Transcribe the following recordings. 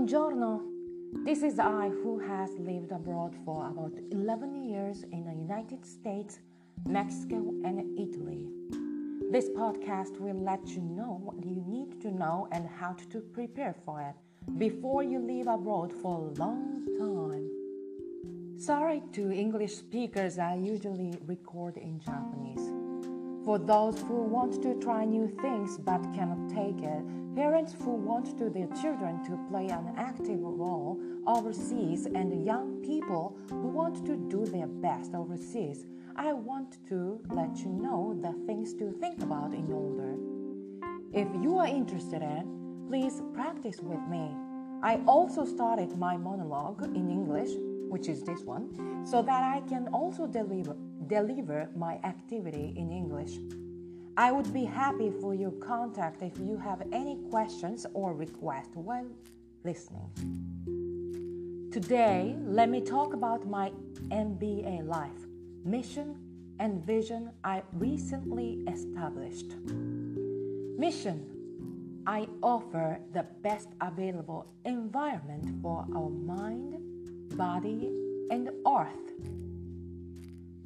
Buongiorno. This is I who has lived abroad for about 11 years in the United States, Mexico, and Italy. This podcast will let you know what you need to know and how to prepare for it before you live abroad for a long time. Sorry to English speakers, I usually record in Japanese. For those who want to try new things but cannot take it, parents who want to their children to play an active role overseas, and young people who want to do their best overseas, I want to let you know the things to think about in order. If you are interested in, please practice with me. I also started my monologue in English, which is this one, so that I can also deliver deliver my activity in English. I would be happy for your contact if you have any questions or requests while listening. Today, let me talk about my MBA life, mission, and vision I recently established. Mission I offer the best available environment for our mind, body, and earth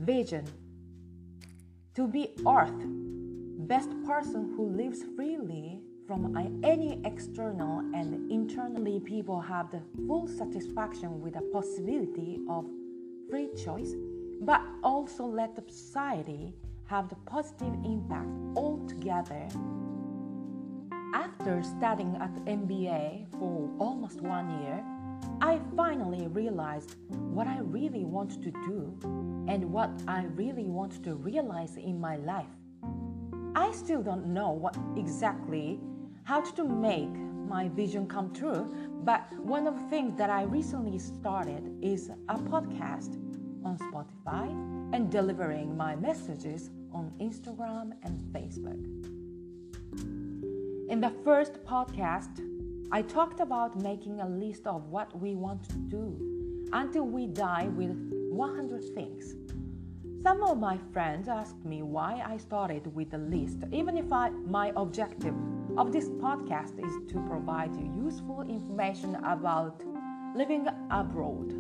Vision To be Earth, best person who lives freely from any external and internally people have the full satisfaction with the possibility of free choice, but also let the society have the positive impact altogether. After studying at MBA for almost one year, I finally realized what I really want to do and what I really want to realize in my life. I still don't know what exactly how to make my vision come true, but one of the things that I recently started is a podcast on Spotify and delivering my messages on Instagram and Facebook. In the first podcast, I talked about making a list of what we want to do until we die with 100 things. Some of my friends asked me why I started with the list, even if I, my objective of this podcast is to provide you useful information about living abroad.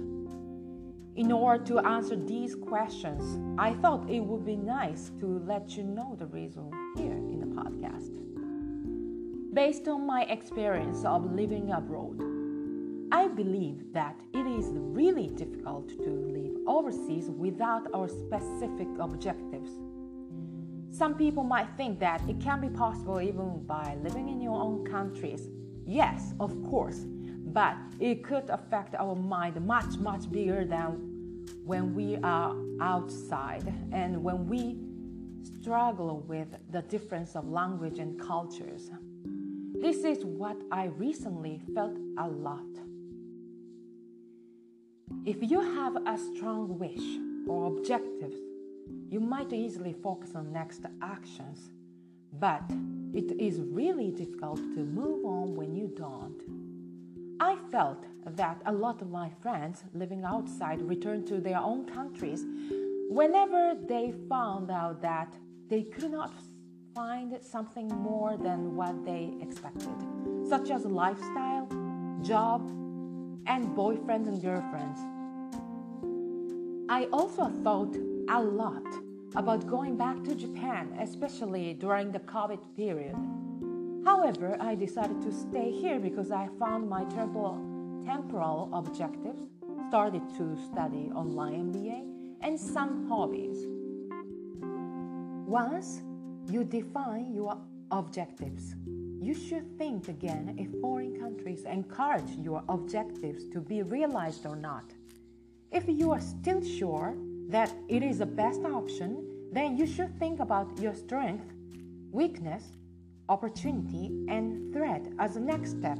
In order to answer these questions, I thought it would be nice to let you know the reason here in the podcast. Based on my experience of living abroad, I believe that it is really difficult to live overseas without our specific objectives. Some people might think that it can be possible even by living in your own countries. Yes, of course, but it could affect our mind much, much bigger than when we are outside and when we struggle with the difference of language and cultures. This is what I recently felt a lot. If you have a strong wish or objectives, you might easily focus on next actions, but it is really difficult to move on when you don't. I felt that a lot of my friends living outside returned to their own countries whenever they found out that they could not find something more than what they expected, such as lifestyle, job, and boyfriends and girlfriends. I also thought a lot about going back to Japan, especially during the COVID period. However, I decided to stay here because I found my temporal, temporal objectives, started to study online MBA, and some hobbies. Once you define your objectives. You should think again if foreign countries encourage your objectives to be realized or not. If you are still sure that it is the best option, then you should think about your strength, weakness, opportunity, and threat as the next step.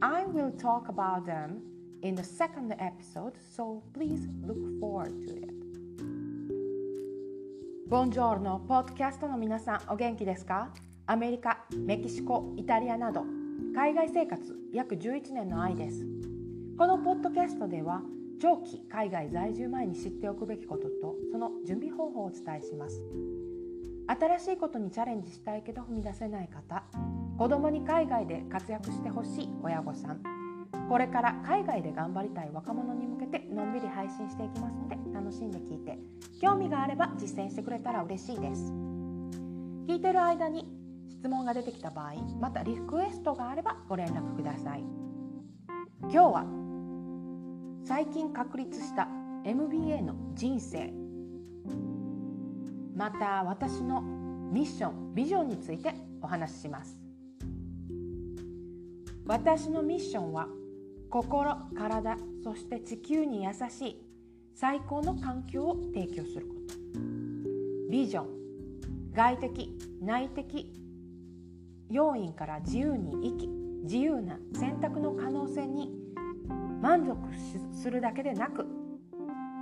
I will talk about them in the second episode, so please look forward to it. ボンジョールのポッドキャストの皆さんお元気ですかアメリカメキシコ、イタリアなど海外生活約11年の愛です。このポッドキャストでは長期海外在住前に知っておくべきこととその準備方法をお伝えします。新しいことにチャレンジしたいけど踏み出せない方子供に海外で活躍してほしい親御さん。これから海外で頑張りたい若者に向けてのんびり配信していきますので楽しんで聞いて興味があれば実践してくれたら嬉しいです。聞いてる間に質問が出てきた場合またリクエストがあればご連絡ください。今日は最近確立した MBA の人生また私のミッションビジョンについてお話しします。私のミッションは心体そして地球に優しい最高の環境を提供すること。ビジョン外的内的要因から自由に生き自由な選択の可能性に満足するだけでなく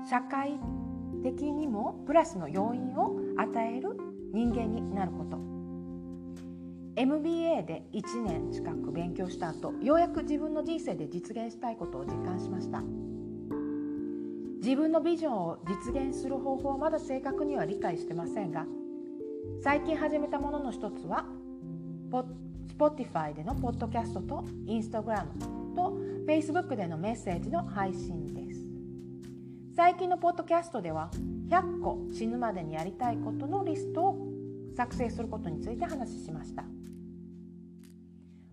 社会的にもプラスの要因を与える人間になること。MBA で1年近く勉強した後ようやく自分の人生で実現したいことを実感しました。自分のビジョンを実現する方法はまだ正確には理解してませんが最近始めたものの一つは Spotify でのポッドキャストと Instagram と Facebook でのメッセージの配信です。最近のポッドキャストでは100個死ぬまでにやりたいことのリストを作成することについて話しました。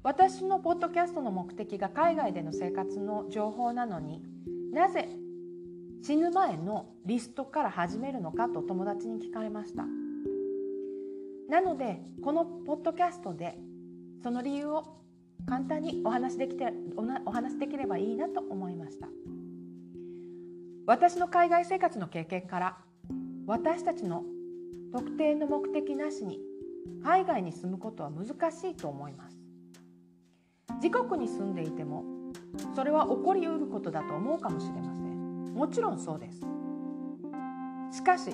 私のポッドキャストの目的が海外での生活の情報なのになぜ死ぬ前のリストから始めるのかと友達に聞かれました。なのでこのポッドキャストでその理由を簡単にお話できてお話できればいいなと思いました。私の海外生活の経験から私たちの特定の目的なしに海外に住むことは難しいと思います。自国に住んでいてもそれは起こりうることだと思うかもしれません。もちろんそうです。しかし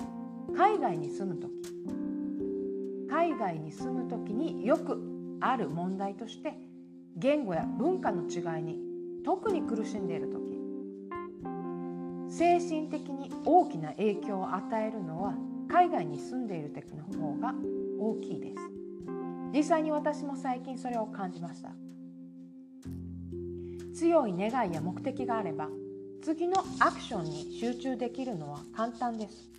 海外に住む時海外に住む時によくある問題として言語や文化の違いに特に苦しんでいる時。精神的に大きな影響を与えるのは海外に住んでいる時の方が大きいです。実際に私も最近それを感じました。強い願いや目的があれば次のアクションに集中できるのは簡単です。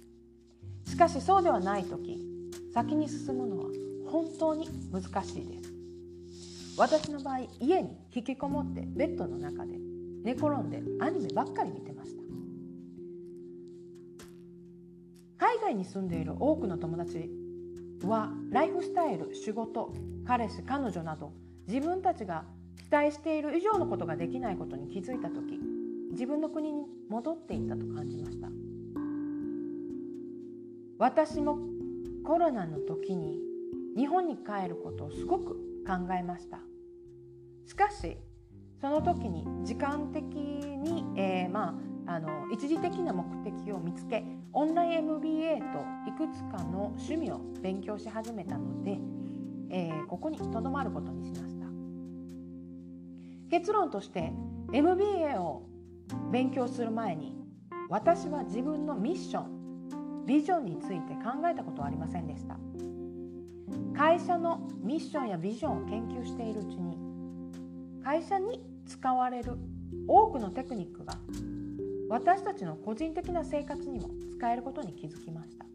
しかしそうではない時先に進むのは本当に難しいです。私の場合家に引きこもってベッドの中で寝転んでアニメばっかり見てました。海外に住んでいる多くの友達はライフスタイル仕事彼氏彼女など自分たちが期待している以上のことができないことに気づいた時自分の国に戻っていったと感じました。私もコロナの時に日本に帰ることをすごく考えました。しかしその時に時間的に、えー、まあ、あの一時的な目的を見つけオンライン MBA といくつかの趣味を勉強し始めたので、えー、ここにとどまることにしました。結論として MBA を勉強する前に私は自分のミッションビジョンについて考えたことはありませんでした。会社のミッションやビジョンを研究しているうちに会社に使われる多くのテクニックが私たちの個人的な生活にも使えることに気づきました。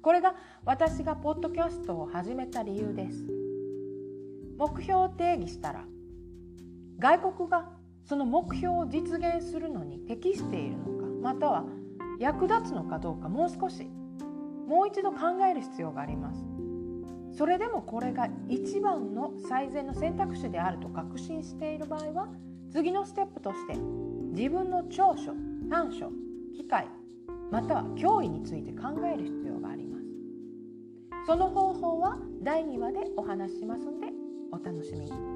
これが私がポッドキャストを始めた理由です。目標を定義したら外国がその目標を実現するのに適しているのかまたは役立つのかどうかもう少しもう一度考える必要があります。それでもこれが一番の最善の選択肢であると確信している場合は次のステップとして自分の長所短所機会または脅威について考える必要があります。その方法は第2話でお話ししますのでお楽しみに。